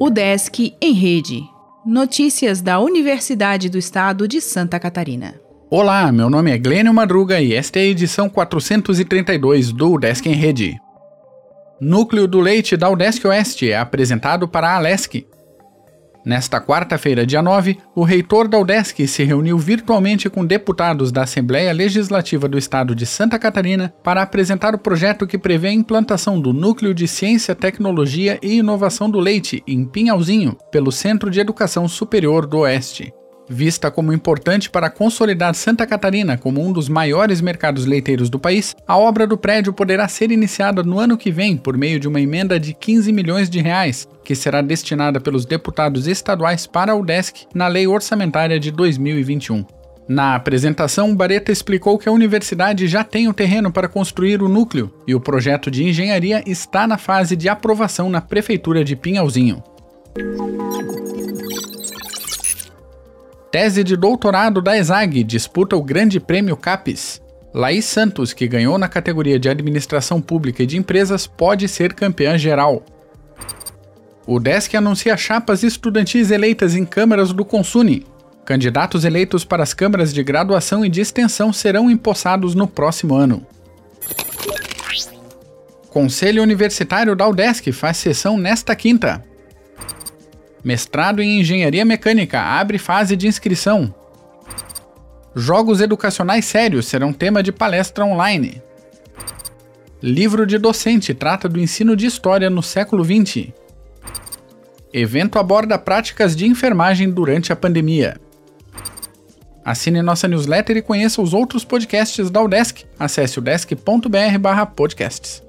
O Desk em Rede. Notícias da Universidade do Estado de Santa Catarina. Olá, meu nome é Glênio Madruga e esta é a edição 432 do Desk em Rede. Núcleo do Leite da UDESC Oeste é apresentado para a Alesc. Nesta quarta-feira, dia 9, o reitor da UDESC se reuniu virtualmente com deputados da Assembleia Legislativa do Estado de Santa Catarina para apresentar o projeto que prevê a implantação do Núcleo de Ciência, Tecnologia e Inovação do Leite, em Pinhalzinho, pelo Centro de Educação Superior do Oeste. Vista como importante para consolidar Santa Catarina como um dos maiores mercados leiteiros do país, a obra do prédio poderá ser iniciada no ano que vem por meio de uma emenda de 15 milhões de reais, que será destinada pelos deputados estaduais para o DESC na Lei Orçamentária de 2021. Na apresentação, Bareta explicou que a universidade já tem o terreno para construir o núcleo e o projeto de engenharia está na fase de aprovação na Prefeitura de Pinhalzinho. Tese de doutorado da ESAG disputa o Grande Prêmio CAPES. Laís Santos, que ganhou na categoria de Administração Pública e de Empresas, pode ser campeã geral. O DESC anuncia chapas estudantis eleitas em câmaras do Consune. Candidatos eleitos para as câmaras de graduação e de extensão serão empossados no próximo ano. Conselho Universitário da UDESC faz sessão nesta quinta. Mestrado em Engenharia Mecânica abre fase de inscrição. Jogos educacionais sérios serão tema de palestra online. Livro de docente trata do ensino de história no século XX. Evento aborda práticas de enfermagem durante a pandemia. Assine nossa newsletter e conheça os outros podcasts da UDESC. Acesse udesc.br/podcasts.